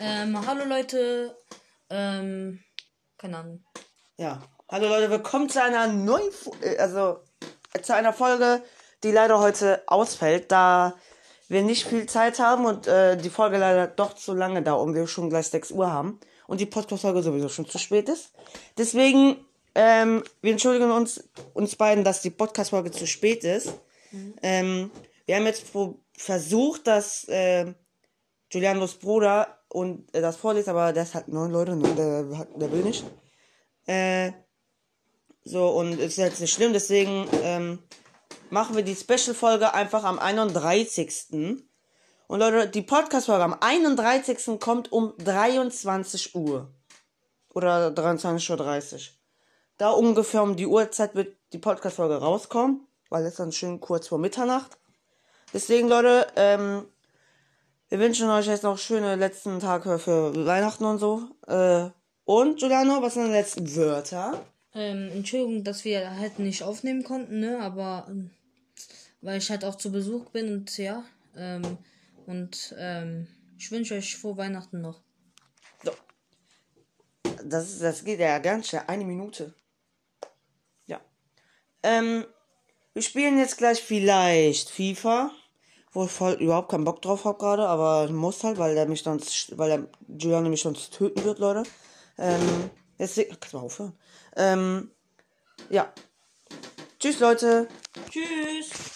Ähm, hallo Leute. Ähm, keine Ahnung. Ja. Hallo Leute, willkommen zu einer neuen, äh, also äh, zu einer Folge, die leider heute ausfällt, da wir nicht viel Zeit haben und äh, die Folge leider doch zu lange da und wir schon gleich 6 Uhr haben und die Podcast-Folge sowieso schon zu spät ist. Deswegen, ähm, wir entschuldigen uns, uns beiden, dass die Podcast-Folge zu spät ist. Ähm, wir haben jetzt versucht, dass äh, Giulianos Bruder und äh, das vorliest, aber der ist halt neun Leute, ne? der, der will nicht. Äh, so, und ist jetzt nicht schlimm, deswegen ähm, machen wir die Special-Folge einfach am 31. Und Leute, die Podcast-Folge am 31. kommt um 23 Uhr. Oder 23.30 Uhr. Da ungefähr um die Uhrzeit wird die Podcast-Folge rauskommen, weil es dann schön kurz vor Mitternacht. Deswegen, Leute, ähm, wir wünschen euch jetzt noch schöne letzten Tage für Weihnachten und so. Äh, und, Giuliano, was sind die letzten Wörter? Ähm, Entschuldigung, dass wir halt nicht aufnehmen konnten, ne? Aber ähm, weil ich halt auch zu Besuch bin und ja. Ähm, und ähm, ich wünsche euch frohe Weihnachten noch. So. Das, ist, das geht ja ganz schnell. Eine Minute. Ja. Ähm, wir spielen jetzt gleich vielleicht FIFA. Wo ich voll überhaupt keinen Bock drauf habe gerade, aber muss halt, weil der mich sonst, weil der Giuliano mich sonst töten wird, Leute. Ähm, deswegen, kannst du mal aufhören? Ähm, ja. Tschüss, Leute. Tschüss!